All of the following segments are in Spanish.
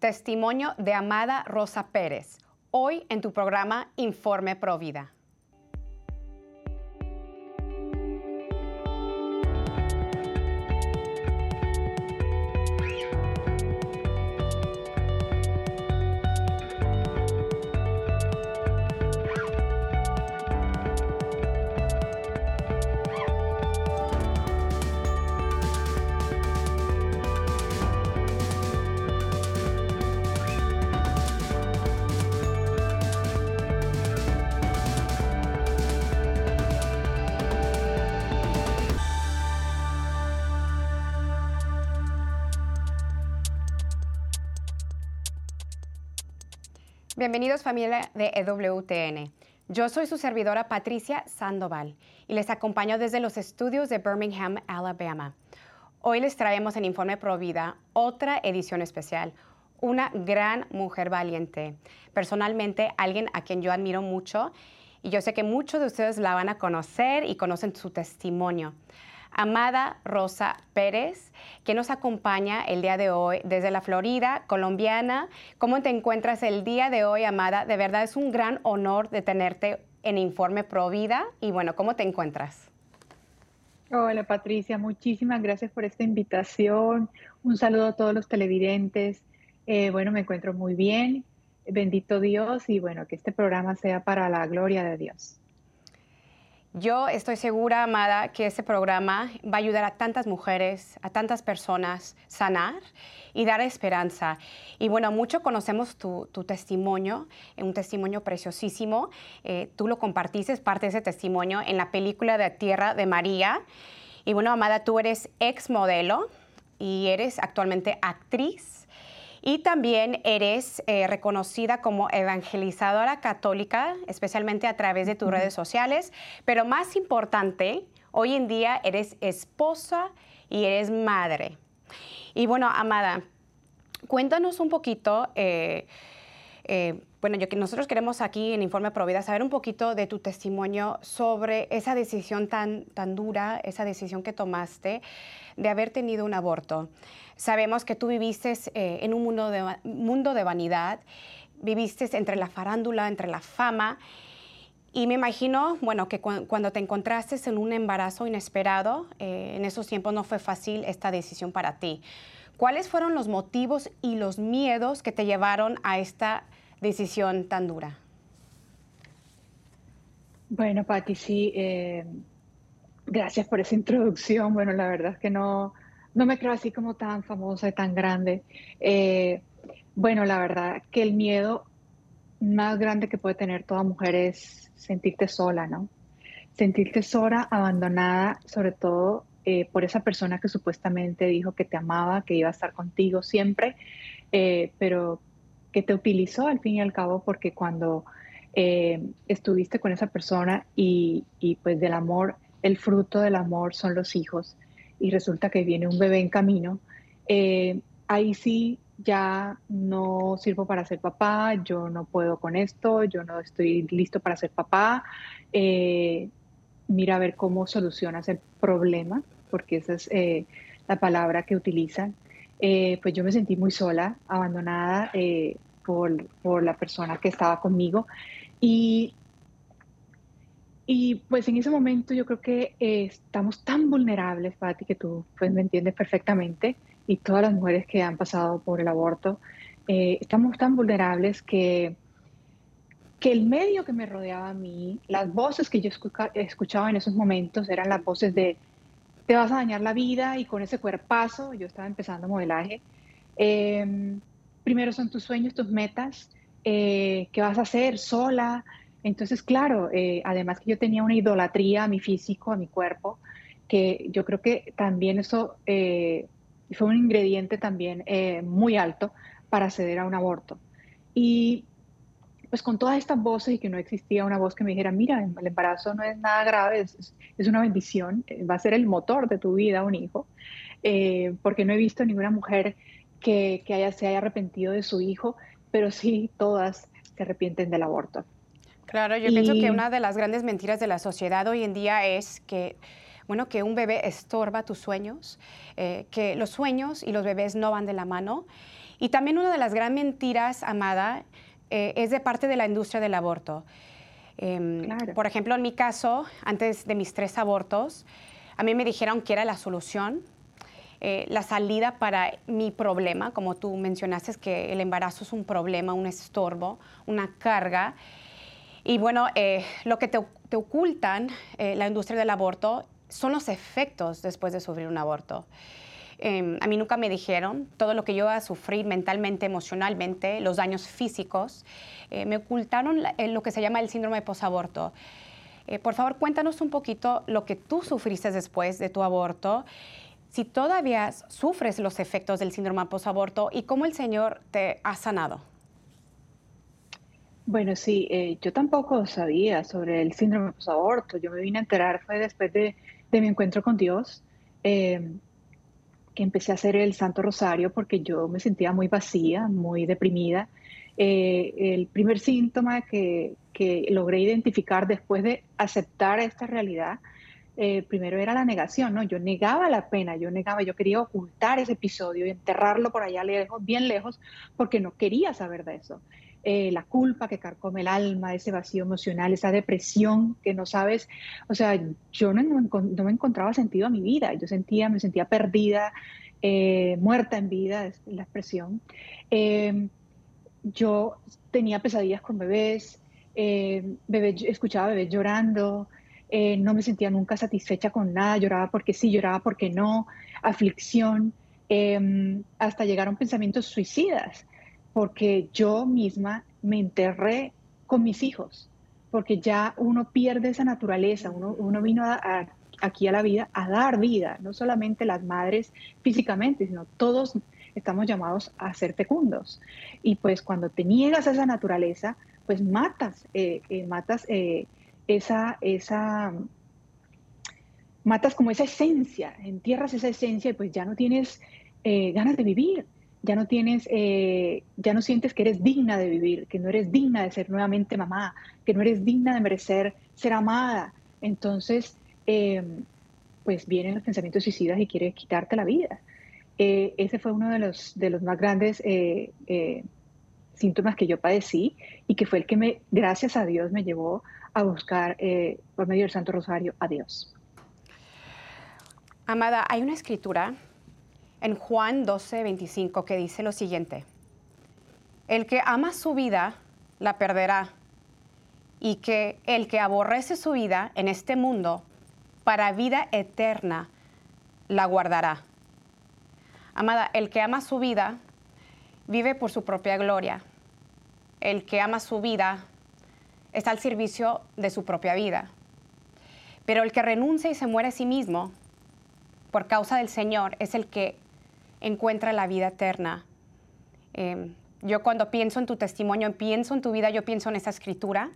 Testimonio de Amada Rosa Pérez, hoy en tu programa Informe Provida. Bienvenidos familia de EWTN. Yo soy su servidora Patricia Sandoval y les acompaño desde los estudios de Birmingham, Alabama. Hoy les traemos en Informe Provida otra edición especial, una gran mujer valiente. Personalmente, alguien a quien yo admiro mucho y yo sé que muchos de ustedes la van a conocer y conocen su testimonio. Amada Rosa Pérez, que nos acompaña el día de hoy desde la Florida, colombiana. ¿Cómo te encuentras el día de hoy, Amada? De verdad es un gran honor de tenerte en Informe Pro Vida. Y bueno, ¿cómo te encuentras? Hola Patricia, muchísimas gracias por esta invitación. Un saludo a todos los televidentes. Eh, bueno, me encuentro muy bien. Bendito Dios y bueno, que este programa sea para la gloria de Dios. Yo estoy segura, Amada, que este programa va a ayudar a tantas mujeres, a tantas personas sanar y dar esperanza. Y bueno, mucho conocemos tu, testimonio, eh, un testimonio preciosísimo. Eh, tú lo compartiste, parte de ese testimonio en la película de Tierra de María. Y bueno, Amada, tú eres ex modelo y eres actualmente actriz y también eres eh, reconocida como evangelizadora católica, especialmente a través de tus redes sociales. Pero más importante, hoy en día eres esposa y eres madre. Y bueno, Amada, cuéntanos un poquito. Eh, eh, bueno, yo nosotros queremos aquí en Informe Provida saber un poquito de tu testimonio sobre esa decisión tan, tan dura, esa decisión que tomaste de haber tenido un aborto. Sabemos que tú viviste eh, en un mundo de, vanidad, viviste entre la farándula, entre la fama. Y me imagino, bueno, que cuando te encontraste en un embarazo inesperado, eh, en esos tiempos no fue fácil esta decisión para ti. ¿Cuáles fueron los motivos y los miedos que te llevaron a esta decisión tan dura? Bueno, Patti, sí, eh, gracias por esa introducción. Bueno, la verdad es que no, no me creo así como tan famosa y tan grande. Eh, bueno, la verdad que el miedo más grande que puede tener toda mujer es sentirte sola, ¿no? Sentirte sola, abandonada, sobre todo eh, por esa persona que supuestamente dijo que te amaba, que iba a estar contigo siempre, eh, pero que te utilizó al fin y al cabo porque cuando estuviste con esa persona y, y pues del amor, el fruto del amor son los hijos y resulta que viene un bebé en camino, eh, ahí sí ya no sirvo para ser papá, yo no puedo con esto, yo no estoy listo para ser papá. Eh, mira a ver cómo solucionas el problema, porque esa es eh, la palabra que utilizan. pues yo me sentí muy sola, abandonada por, por, la persona que estaba conmigo. Y y pues en ese momento yo creo que eh, estamos tan vulnerables, Pati, que tú pues, me entiendes perfectamente, y todas las mujeres que han pasado por el aborto, eh, estamos tan vulnerables que, que el medio que me rodeaba a mí, las voces que yo escuchaba en esos momentos eran las voces de te vas a dañar la vida y con ese cuerpazo, yo estaba empezando modelaje, em, primero son tus sueños, tus metas, eh, qué vas a hacer sola, entonces, claro, eh, además que yo tenía una idolatría a mi físico, a mi cuerpo, que yo creo que también eso eh, fue un ingrediente también eh, muy alto para acceder a un aborto. Y pues con todas estas voces y que no existía una voz que me dijera, mira, el embarazo no es nada grave, es, una bendición, va a ser el motor de tu vida un hijo, porque no he visto ninguna mujer que, que haya, se haya arrepentido de su hijo, pero sí todas se arrepienten del aborto. Claro, yo pienso que una de las grandes mentiras de la sociedad hoy en día es que bueno, que un bebé estorba tus sueños, eh, que los sueños y los bebés no van de la mano Y también una de las gran mentiras, Amada, eh, es de parte de la industria del aborto. Em, por ejemplo, en mi caso, antes de mis tres abortos, a mí me dijeron que era la solución, eh, la salida para mi problema, como tú mencionaste, es que el embarazo es un problema, un estorbo, una carga. Y bueno, eh, lo que te, ocultan la industria del aborto son los efectos después de sufrir un aborto. Em, a mí nunca me dijeron todo lo que yo iba a sufrir mentalmente, emocionalmente, los daños físicos. Eh, me ocultaron eh, lo que se llama el síndrome de posaborto. Eh, por favor, cuéntanos un poquito lo que tú sufriste después de tu aborto, si todavía sufres los efectos del síndrome de posaborto y cómo el Señor te ha sanado. Bueno, sí, yo tampoco sabía sobre el síndrome de posaborto. Yo me vine a enterar fue después de, mi encuentro con Dios que empecé a hacer el Santo Rosario porque yo me sentía muy vacía, muy deprimida. Eh, el primer síntoma que, que, logré identificar después de aceptar esta realidad, eh, primero era la negación, ¿no? Yo negaba la pena, yo negaba, yo quería ocultar ese episodio y enterrarlo por allá lejos, bien lejos, porque no quería saber de eso. Eh, la culpa que carcome el alma, ese vacío emocional, esa depresión que no sabes, o sea, yo no, no, me encontraba sentido a mi vida, yo sentía, me sentía perdida, eh, muerta en vida, es la expresión. Em, yo tenía pesadillas con bebés, eh, escuchaba bebés llorando, no me sentía nunca satisfecha con nada, lloraba porque sí, lloraba porque no, aflicción, em, hasta llegaron pensamientos suicidas porque yo misma me enterré con mis hijos, porque ya uno pierde esa naturaleza, uno, vino aquí a la vida a dar vida, no solamente las madres físicamente, sino todos estamos llamados a ser fecundos. Y pues cuando te niegas a esa naturaleza, pues matas, eh, eh, matas eh, esa, esa, matas como esa esencia, entierras esa esencia y pues ya no tienes ganas de vivir ya no tienes, eh, ya no sientes que eres digna de vivir, que no eres digna de ser nuevamente mamá, que no eres digna de merecer ser amada. Entonces, em, pues vienen los pensamientos suicidas y quieres quitarte la vida. Eh, ese fue uno de los, de los más grandes eh, síntomas que yo padecí y que fue el que me, gracias a Dios, me llevó a buscar por medio del Santo Rosario a Dios. Amada, hay una escritura en Juan 12, 25, que dice lo siguiente, el que ama su vida la perderá, y que el que aborrece su vida en este mundo para vida eterna la guardará. Amada, el que ama su vida vive por su propia gloria. El que ama su vida está al servicio de su propia vida. Pero el que renuncia y se muere a sí mismo por causa del Señor es el que encuentra la vida eterna. Em, yo cuando pienso en tu testimonio, pienso en tu vida, yo pienso en esa escritura.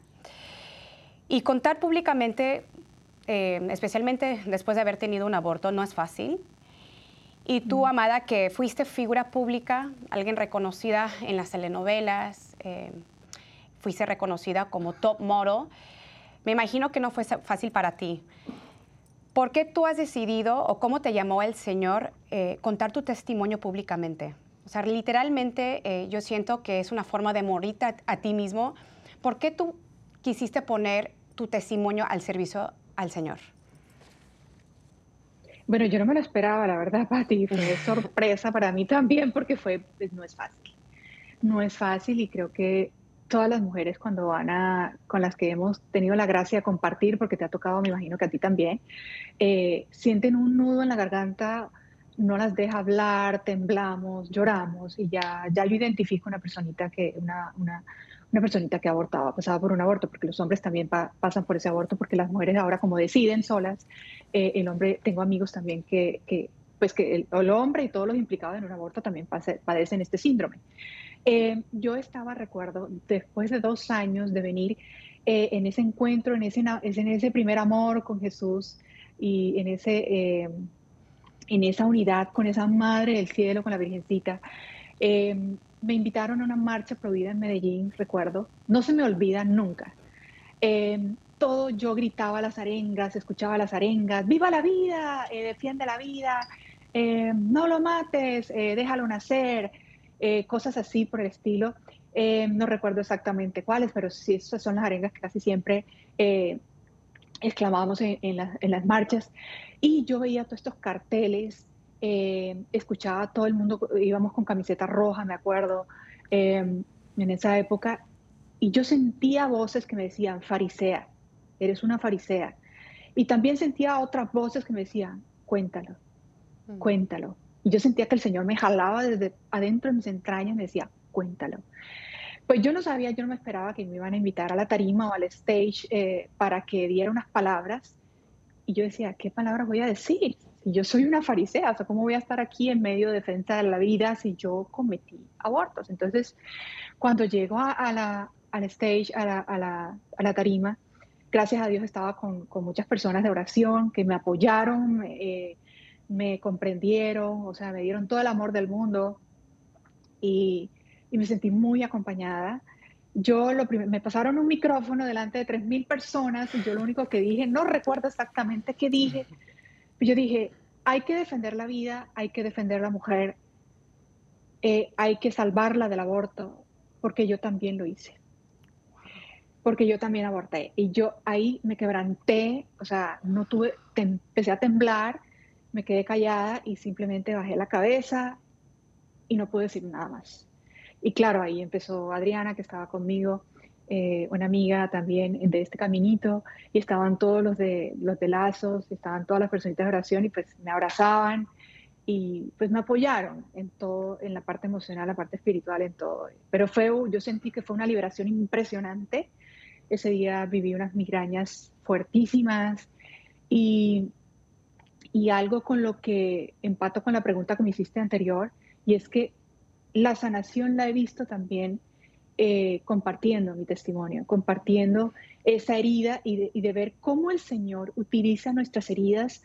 Y contar públicamente, em, especialmente después de haber tenido un aborto, no es fácil. Y tú, mm. Amada, que fuiste figura pública, alguien reconocida en las telenovelas, em, fuiste reconocida como top model, me imagino que no fue fácil para ti. ¿Por qué tú has decidido o cómo te llamó el Señor eh, contar tu testimonio públicamente? O sea, literalmente eh, yo siento que es una forma de morir a, ti mismo. ¿Por qué tú quisiste poner tu testimonio al servicio al Señor? Bueno, yo no me lo esperaba, la verdad, Pati. Fue sorpresa para mí también porque fue, pues, no es fácil. No es fácil y creo que todas las mujeres cuando van a, con las que hemos tenido la gracia de compartir, porque te ha tocado, me imagino que a ti también, eh, sienten un nudo en la garganta, no las deja hablar, temblamos, lloramos y ya, ya yo identifico una personita que, una, una, una personita que abortaba, pasaba por un aborto, porque los hombres también pasan por ese aborto, porque las mujeres ahora como deciden solas, eh, el hombre, tengo amigos también que, que pues que el, el, hombre y todos los implicados en un aborto también padecen este síndrome. Eh, yo estaba, recuerdo, después de dos años de venir eh, en ese encuentro, en ese, en ese primer amor con Jesús y en, ese, eh, en esa unidad con esa Madre del Cielo, con la Virgencita, me invitaron a una marcha prohibida en Medellín, recuerdo. No se me olvida nunca. todo yo gritaba las arengas, escuchaba las arengas, viva la vida, defiende la vida, no lo mates, déjalo nacer eh, cosas así por el estilo. Eh, no recuerdo exactamente cuáles, pero sí, esas son las arengas que casi siempre eh, exclamábamos en, las marchas. Y yo veía todos estos carteles, escuchaba a todo el mundo, íbamos con camiseta roja, me acuerdo, en esa época, y yo sentía voces que me decían, farisea, eres una farisea. Y también sentía otras voces que me decían, cuéntalo, mm. cuéntalo. Y yo sentía que el Señor me jalaba desde adentro de mis entrañas y me decía, cuéntalo. Pues yo no sabía, yo no me esperaba que me iban a invitar a la tarima o al stage eh, para que diera unas palabras. Y yo decía, ¿qué palabras voy a decir? Si yo soy una farisea, o sea, ¿cómo voy a estar aquí en medio de defensa de la vida si yo cometí abortos? Entonces, cuando llego a, la, al stage, a la, a, la, a la, tarima, gracias a Dios estaba con, con, muchas personas de oración que me apoyaron, eh, me comprendieron, o sea, me dieron todo el amor del mundo y, me sentí muy acompañada. Yo lo me pasaron un micrófono delante de 3.000 personas y yo lo único que dije, no recuerdo exactamente qué dije, pero yo dije, hay que defender la vida, hay que defender la mujer, eh, hay que salvarla del aborto, porque yo también lo hice. Porque yo también aborté. Y yo ahí me quebranté, o sea, no tuve, empecé a temblar me quedé callada y simplemente bajé la cabeza y no pude decir nada más. Y claro, ahí empezó Adriana, que estaba conmigo, eh, una amiga también de este caminito, y estaban todos los de, los de lazos, estaban todas las personitas de oración y pues me abrazaban y pues me apoyaron en todo, en la parte emocional, la parte espiritual, en todo. Pero fue, yo sentí que fue una liberación impresionante. Ese día viví unas migrañas fuertísimas y y algo con lo que empato con la pregunta que me hiciste anterior, y es que la sanación la he visto también eh, compartiendo mi testimonio, compartiendo esa herida y de, ver cómo el Señor utiliza nuestras heridas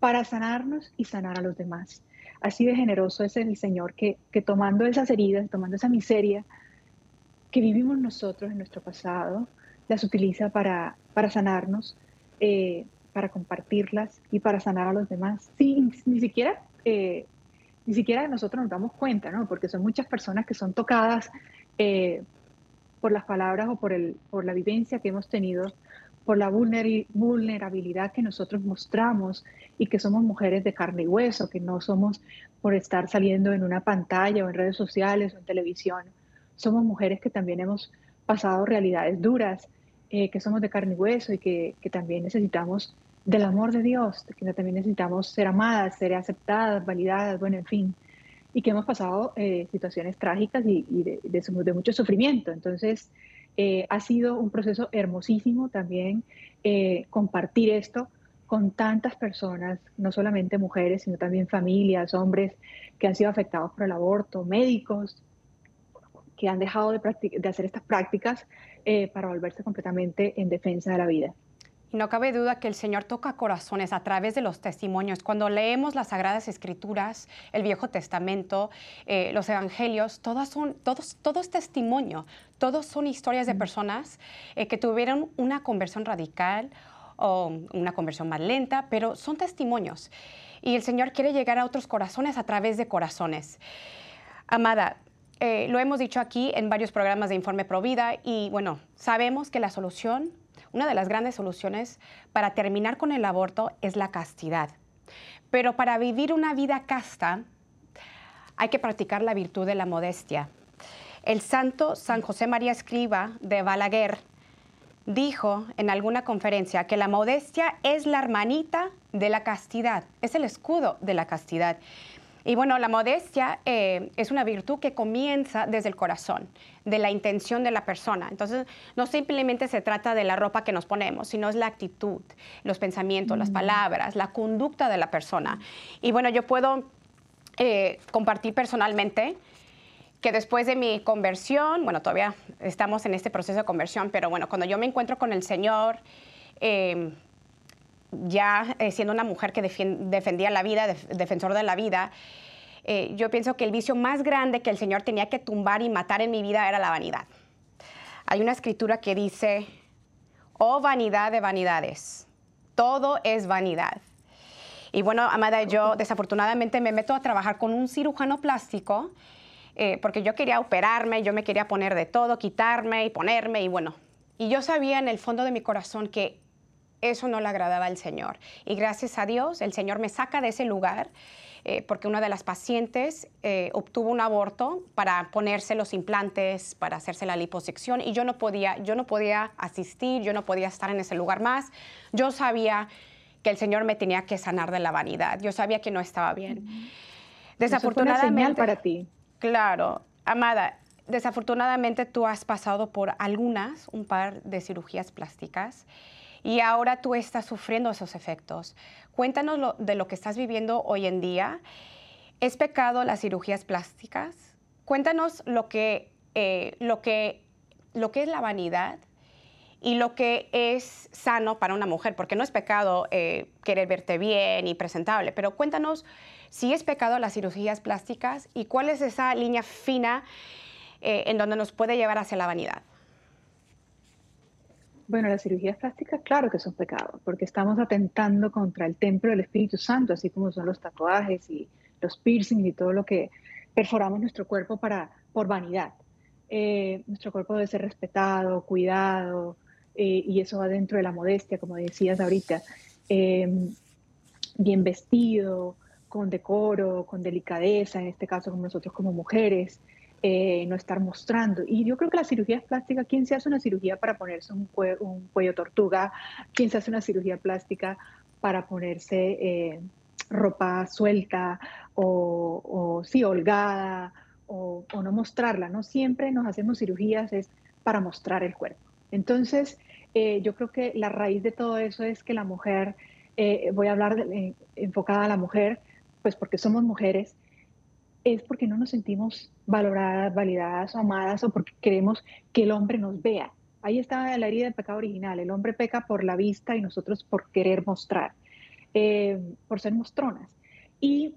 para sanarnos y sanar a los demás. Así de generoso es el Señor que, que tomando esas heridas, tomando esa miseria que vivimos nosotros en nuestro pasado, las utiliza para, para sanarnos, eh, para compartirlas y para sanar a los demás. Sí, ni siquiera, eh, ni siquiera nosotros nos damos cuenta, ¿no? Porque son muchas personas que son tocadas eh, por las palabras o por, el, por la vivencia que hemos tenido, por la vulnerabilidad que nosotros mostramos y que somos mujeres de carne y hueso, que no somos por estar saliendo en una pantalla o en redes sociales o en televisión. Somos mujeres que también hemos pasado realidades duras, eh, que somos de carne y hueso y que, que también necesitamos del amor de Dios, que también necesitamos ser amadas, ser aceptadas, validadas, bueno, en fin, y que hemos pasado eh, situaciones trágicas y, de, de, mucho sufrimiento. Entonces, eh, ha sido un proceso hermosísimo también eh, compartir esto con tantas personas, no solamente mujeres, sino también familias, hombres que han sido afectados por el aborto, médicos que han dejado de, de hacer estas prácticas para volverse completamente en defensa de la vida. No cabe duda que el Señor toca corazones a través de los testimonios. Cuando leemos las Sagradas Escrituras, el Viejo Testamento, eh, los Evangelios, todos son, todos, todo es testimonio. Todos son historias de personas eh, que tuvieron una conversión radical o una conversión más lenta, pero son testimonios. Y el Señor quiere llegar a otros corazones a través de corazones. Amada, eh, lo hemos dicho aquí en varios programas de Informe Provida y bueno, sabemos que la solución una de las grandes soluciones para terminar con el aborto es la castidad. Pero para vivir una vida casta hay que practicar la virtud de la modestia. El santo San José María Escriba de Balaguer dijo en alguna conferencia que la modestia es la hermanita de la castidad, es el escudo de la castidad. Y bueno, la modestia eh, es una virtud que comienza desde el corazón, de la intención de la persona. Entonces, no simplemente se trata de la ropa que nos ponemos, sino es la actitud, los pensamientos, las mm. palabras, la conducta de la persona. Y bueno, yo puedo eh, compartir personalmente que después de mi conversión, bueno, todavía estamos en este proceso de conversión, pero bueno, cuando yo me encuentro con el Señor, eh, ya eh, siendo una mujer que defendía la vida, defensor de la vida, eh, yo pienso que el vicio más grande que el Señor tenía que tumbar y matar en mi vida era la vanidad. Hay una escritura que dice, oh vanidad de vanidades, todo es vanidad. Y bueno, Amada, yo desafortunadamente me meto a trabajar con un cirujano plástico eh, porque yo quería operarme, yo me quería poner de todo, quitarme y ponerme y bueno. Y yo sabía en el fondo de mi corazón que eso no le agradaba al Señor. Y gracias a Dios, el Señor me saca de ese lugar. Eh, porque una de las pacientes eh, obtuvo un aborto para ponerse los implantes, para hacerse la liposección y yo no podía, yo no podía asistir, yo no podía estar en ese lugar más. Yo sabía que el Señor me tenía que sanar de la vanidad. Yo sabía que no estaba bien. Desafortunadamente, para ti. Claro, amada, desafortunadamente tú has pasado por algunas, un par de cirugías plásticas y ahora tú estás sufriendo esos efectos. Cuéntanos de lo que estás viviendo hoy en día. ¿Es pecado las cirugías plásticas? Cuéntanos lo que, eh, lo que, lo que es la vanidad y lo que es sano para una mujer, porque no es pecado eh, querer verte bien y presentable, pero cuéntanos si es pecado las cirugías plásticas y cuál es esa línea fina eh, en donde nos puede llevar hacia la vanidad. Bueno, las cirugías plásticas, claro que son pecados, porque estamos atentando contra el templo del Espíritu Santo, así como son los tatuajes y los piercings y todo lo que perforamos nuestro cuerpo para, por vanidad. Eh, nuestro cuerpo debe ser respetado, cuidado, eh, y eso va dentro de la modestia, como decías ahorita. Em, bien vestido, con decoro, con delicadeza, en este caso como nosotros como mujeres. Eh, no estar mostrando. Y yo creo que la cirugía plástica, ¿quién se hace una cirugía para ponerse un, cuello tortuga? ¿Quién se hace una cirugía plástica para ponerse eh, ropa suelta o, sí, holgada o, no mostrarla? No siempre nos hacemos cirugías es para mostrar el cuerpo. Entonces, eh, yo creo que la raíz de todo eso es que la mujer, voy a hablar enfocada a la mujer, pues porque somos mujeres, es porque no nos sentimos valoradas, validadas amadas o porque queremos que el hombre nos vea. Ahí está la herida del pecado original. El hombre peca por la vista y nosotros por querer mostrar, eh, por ser mostronas. Y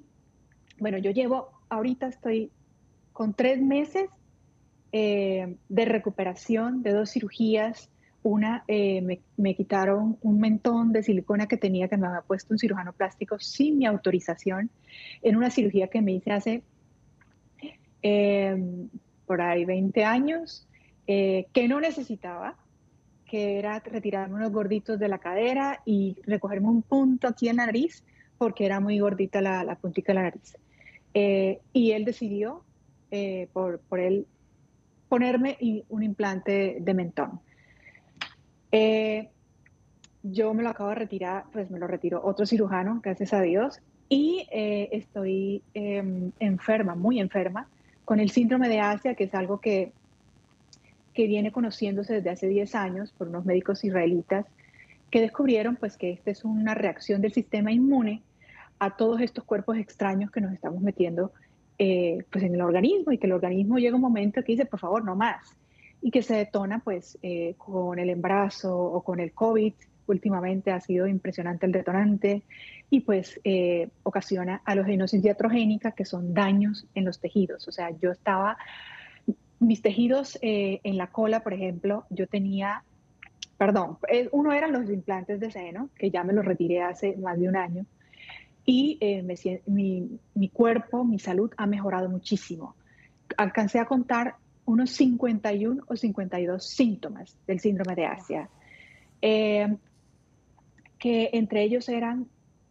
bueno, yo llevo, ahorita estoy con tres meses eh, de recuperación de dos cirugías. Una, eh, me, me, quitaron un mentón de silicona que tenía que me había puesto un cirujano plástico sin mi autorización en una cirugía que me hice hace Em, por ahí 20 años, eh, que no necesitaba, que era retirarme unos gorditos de la cadera y recogerme un punto aquí en la nariz, porque era muy gordita la, la puntita de la nariz. Eh, y él decidió, eh, por, por, él, ponerme un implante de mentón. yo me lo acabo de retirar, pues me lo retiró otro cirujano, gracias a Dios, y estoy em, enferma, muy enferma, con el síndrome de Asia, que es algo que, que viene conociéndose desde hace 10 años por unos médicos israelitas, que descubrieron pues, que esta es una reacción del sistema inmune a todos estos cuerpos extraños que nos estamos metiendo eh, pues, en el organismo y que el organismo llega un momento que dice, por favor, no más, y que se detona pues, eh, con el embarazo o con el COVID. Últimamente ha sido impresionante el detonante y pues eh, ocasiona halogenosis diatrogénica, que son daños en los tejidos. O sea, yo estaba, mis tejidos eh, en la cola, por ejemplo, yo tenía, perdón, eh, uno eran los implantes de seno, que ya me los retiré hace más de un año, y mi, mi cuerpo, mi salud ha mejorado muchísimo. Alcancé a contar unos 51 o 52 síntomas del síndrome de Asia, que entre ellos eran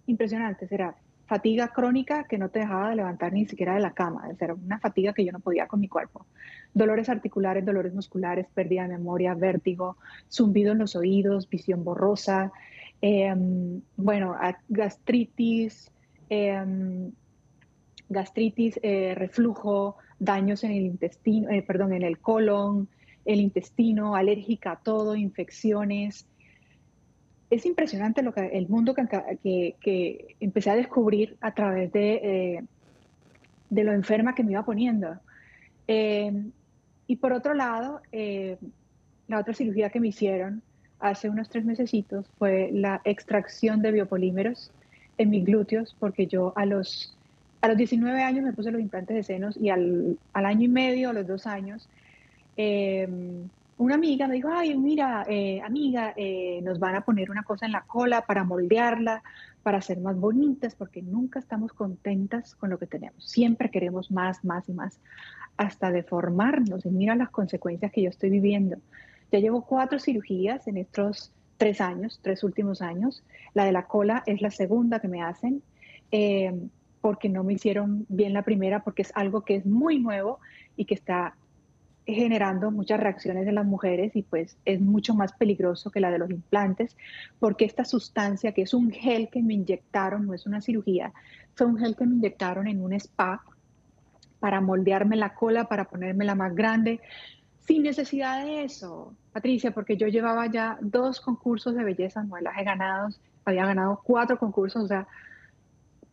impresionante, Era fatiga crónica que no te dejaba de levantar ni siquiera de la cama. Era una fatiga que yo no podía con mi cuerpo. Dolores articulares, dolores musculares, pérdida de memoria, vértigo, zumbido en los oídos, visión borrosa, em, bueno, gastritis, em, gastritis, eh, reflujo, daños en el intestino, eh, perdón, en el colon, el intestino, alérgica a todo, infecciones, es impresionante lo que, el mundo que, que, empecé a descubrir a través de, eh, de lo enferma que me iba poniendo. Eh, y por otro lado, eh, la otra cirugía que me hicieron hace unos tres mesecitos fue la extracción de biopolímeros en mis glúteos, porque yo a los, a los 19 años me puse los implantes de senos y al, al año y medio, a los dos años, una amiga me dijo, ay, mira, eh, amiga, eh, nos van a poner una cosa en la cola para moldearla, para ser más bonitas, porque nunca estamos contentas con lo que tenemos. Siempre queremos más, más y más, hasta deformarnos. Y mira las consecuencias que yo estoy viviendo. Ya llevo cuatro cirugías en estos tres años, tres últimos años. La de la cola es la segunda que me hacen. Eh, porque no me hicieron bien la primera, porque es algo que es muy nuevo y que está generando muchas reacciones en las mujeres y pues es mucho más peligroso que la de los implantes porque esta sustancia que es un gel que me inyectaron, no es una cirugía, fue un gel que me inyectaron en un spa para moldearme la cola, para ponerme la más grande, sin necesidad de eso, Patricia, porque yo llevaba ya dos concursos de belleza, no las he ganado, había ganado cuatro concursos, o sea,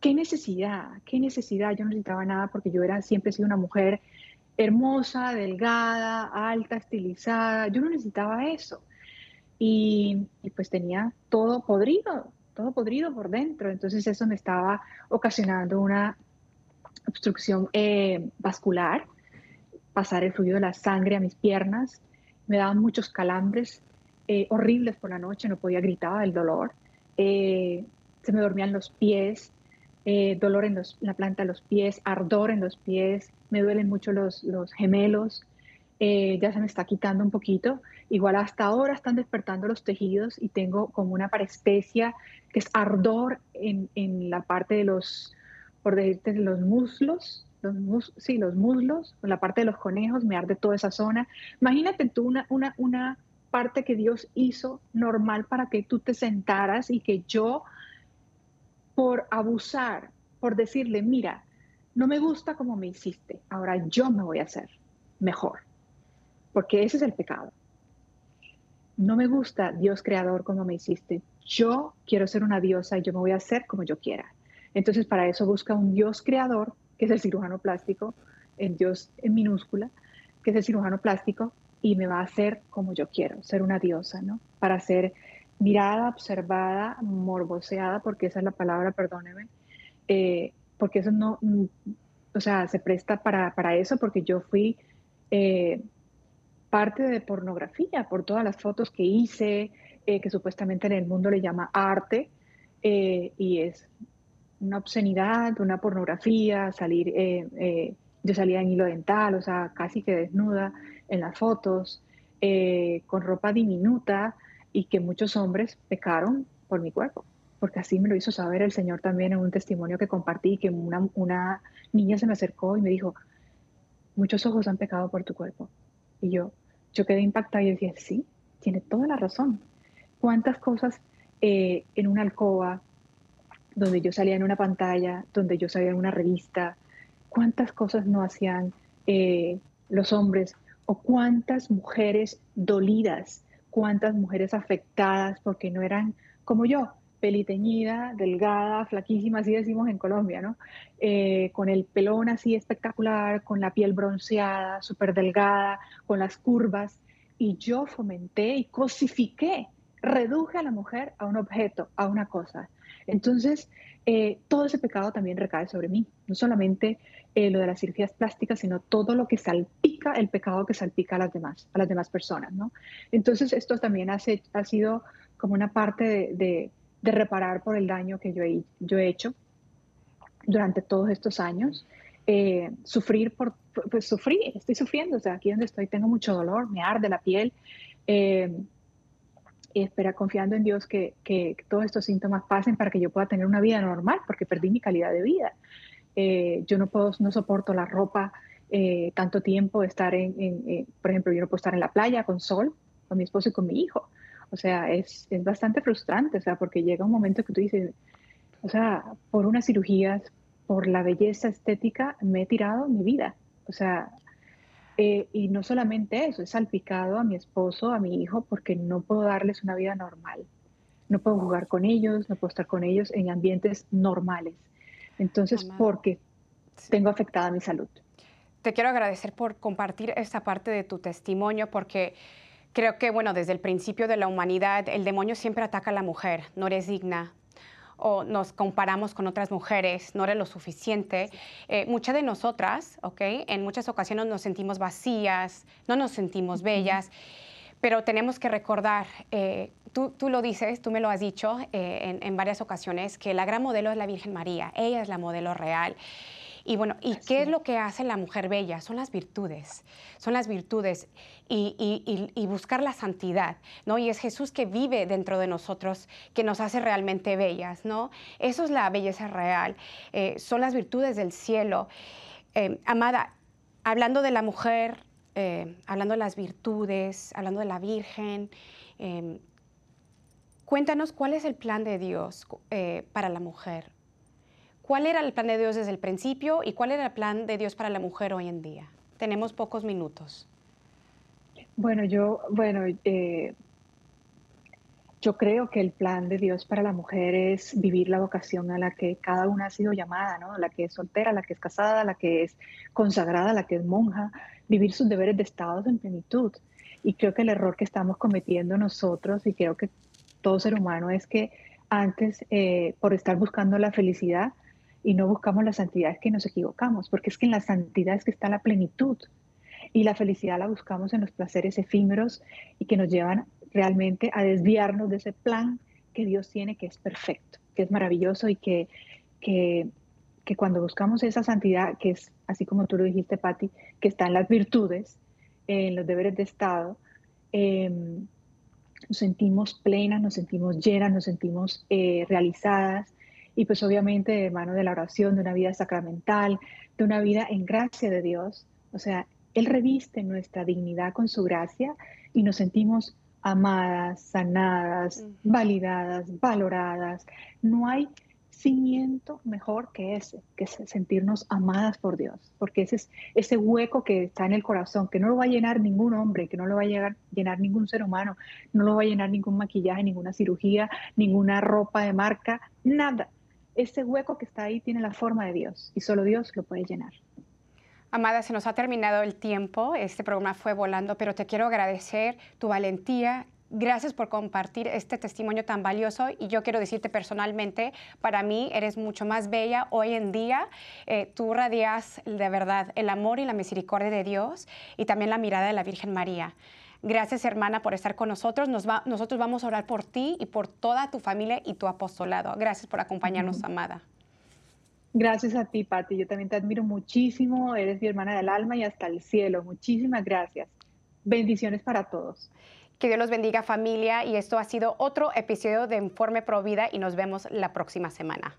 ¿qué necesidad? ¿Qué necesidad? Yo no necesitaba nada porque yo era, siempre he sido una mujer hermosa, delgada, alta, estilizada. Yo no necesitaba eso. Y, pues tenía todo podrido, todo podrido por dentro. Entonces eso me estaba ocasionando una obstrucción eh, vascular, pasar el fluido de la sangre a mis piernas. Me daban muchos calambres eh, horribles por la noche, no podía gritar del dolor. Eh, se me dormían los pies, dolor en, la planta de los pies, ardor en los pies, me duelen mucho los, los gemelos, eh, ya se me está quitando un poquito. Igual hasta ahora están despertando los tejidos y tengo como una parestesia que es ardor en, la parte de los, por decirte, los muslos, los sí, los muslos, la parte de los conejos, me arde toda esa zona. Imagínate tú una, una, una parte que Dios hizo normal para que tú te sentaras y que yo, por abusar, por decirle, mira, no me gusta como me hiciste, ahora yo me voy a hacer mejor, porque ese es el pecado. No me gusta Dios creador como me hiciste, yo quiero ser una diosa y yo me voy a hacer como yo quiera. Entonces para eso busca un Dios creador, que es el cirujano plástico, el Dios en minúscula, que es el cirujano plástico, y me va a hacer como yo quiero, ser una diosa, ¿no? Para ser mirada, observada, morboseada, porque esa es la palabra, perdóneme, eh, porque eso no, mm, o sea, se presta para, para eso, porque yo fui eh, parte de pornografía por todas las fotos que hice, eh, que supuestamente en el mundo le llama arte, eh, y es una obscenidad, una pornografía, salir, yo salía en hilo dental, o sea, casi que desnuda en las fotos, con ropa diminuta, y que muchos hombres pecaron por mi cuerpo porque así me lo hizo saber el Señor también en un testimonio que compartí, que una, una niña se me acercó y me dijo, muchos ojos han pecado por tu cuerpo. Y yo, yo quedé impactada y decía, sí, tiene toda la razón. ¿Cuántas cosas eh, en una alcoba, donde yo salía en una pantalla, donde yo salía en una revista, cuántas cosas no hacían eh, los hombres o cuántas mujeres dolidas, cuántas mujeres afectadas porque no eran como yo, peliteñida, delgada, flaquísima, así decimos en Colombia, ¿no? Eh, con el pelón así espectacular, con la piel bronceada, súper delgada, con las curvas. Y yo fomenté y cosifiqué, reduje a la mujer a un objeto, a una cosa. Entonces, eh, todo ese pecado también recae sobre mí. No solamente eh, lo de las cirugías plásticas, sino todo lo que salpica, el pecado que salpica a las demás, a las demás personas, ¿no? Entonces, esto también ha sido como una parte de de reparar por el daño que yo he, yo he hecho durante todos estos años. Eh, sufrir por, pues sufrir, estoy sufriendo, o sea, aquí donde estoy tengo mucho dolor, me arde la piel. Eh, y espera, confiando en Dios que, que, todos estos síntomas pasen para que yo pueda tener una vida normal, porque perdí mi calidad de vida. Eh, yo no puedo, no soporto la ropa tanto tiempo, estar en, en por ejemplo, yo no puedo estar en la playa con sol, con mi esposo y con mi hijo. O sea, es, es bastante frustrante, o sea, porque llega un momento que tú dices, o sea, por unas cirugías, por la belleza estética, me he tirado mi vida. O sea, eh, y no solamente eso, he salpicado a mi esposo, a mi hijo, porque no puedo darles una vida normal. No puedo jugar con ellos, no puedo estar con ellos en ambientes normales. Entonces, porque tengo afectada mi salud. Te quiero agradecer por compartir esta parte de tu testimonio, porque Creo que, bueno, desde el principio de la humanidad, el demonio siempre ataca a la mujer, no eres digna, o nos comparamos con otras mujeres, no eres lo suficiente. Eh, muchas de nosotras, ¿ok? En muchas ocasiones nos sentimos vacías, no nos sentimos bellas. pero tenemos que recordar, eh, tú, tú, lo dices, tú me lo has dicho eh, en, varias ocasiones, que la gran modelo es la Virgen María, ella es la modelo real. Y bueno, ¿y qué es lo que hace la mujer bella? Son las virtudes, son las virtudes y, buscar la santidad, ¿no? Y es Jesús que vive dentro de nosotros, que nos hace realmente bellas, ¿no? Eso es la belleza real, eh, son las virtudes del cielo. amada, hablando de la mujer, eh, hablando de las virtudes, hablando de la Virgen. Cuéntanos cuál es el plan de Dios eh, para la mujer. ¿Cuál era el plan de Dios desde el principio y cuál era el plan de Dios para la mujer hoy en día? Tenemos pocos minutos. Bueno, yo, bueno, eh, yo creo que el plan de Dios para la mujer es vivir la vocación a la que cada una ha sido llamada, ¿no? La que es soltera, la que es casada, la que es consagrada, la que es monja, vivir sus deberes de Estado en plenitud. Y creo que el error que estamos cometiendo nosotros, y creo que todo ser humano, es que antes, eh, por estar buscando la felicidad y no buscamos la santidad, es que nos equivocamos, porque es que en la santidad es que está la plenitud. Y la felicidad la buscamos en los placeres efímeros y que nos llevan realmente a desviarnos de ese plan que Dios tiene, que es perfecto, que es maravilloso y que, que que cuando buscamos esa santidad, que es así como tú lo dijiste, Patti, que está en las virtudes, en los deberes de Estado, em, nos sentimos plenas, nos sentimos llenas, nos sentimos eh, realizadas y pues obviamente de mano de la oración, de una vida sacramental, de una vida en gracia de Dios. O sea, Él reviste nuestra dignidad con su gracia y nos sentimos amadas, sanadas, validadas, valoradas. No hay cimiento mejor que ese, que es sentirnos amadas por Dios, porque ese es ese hueco que está en el corazón, que no lo va a llenar ningún hombre, que no lo va a llenar, llenar ningún ser humano, no lo va a llenar ningún maquillaje, ninguna cirugía, ninguna ropa de marca, nada. Ese hueco que está ahí tiene la forma de Dios y solo Dios lo puede llenar. Amada, se nos ha terminado el tiempo, este programa fue volando, pero te quiero agradecer tu valentía Gracias por compartir este testimonio tan valioso y yo quiero decirte personalmente, para mí eres mucho más bella hoy en día. Eh, tú radias de verdad el amor y la misericordia de Dios y también la mirada de la Virgen María. Gracias, hermana, por estar con nosotros. nosotros vamos a orar por ti y por toda tu familia y tu apostolado. Gracias por acompañarnos, amada. Gracias a ti, Pati. Yo también te admiro muchísimo. Eres mi hermana del alma y hasta el cielo. Muchísimas gracias. Bendiciones para todos. Que Dios los bendiga familia y esto ha sido otro episodio de Informe Pro Vida y nos vemos la próxima semana.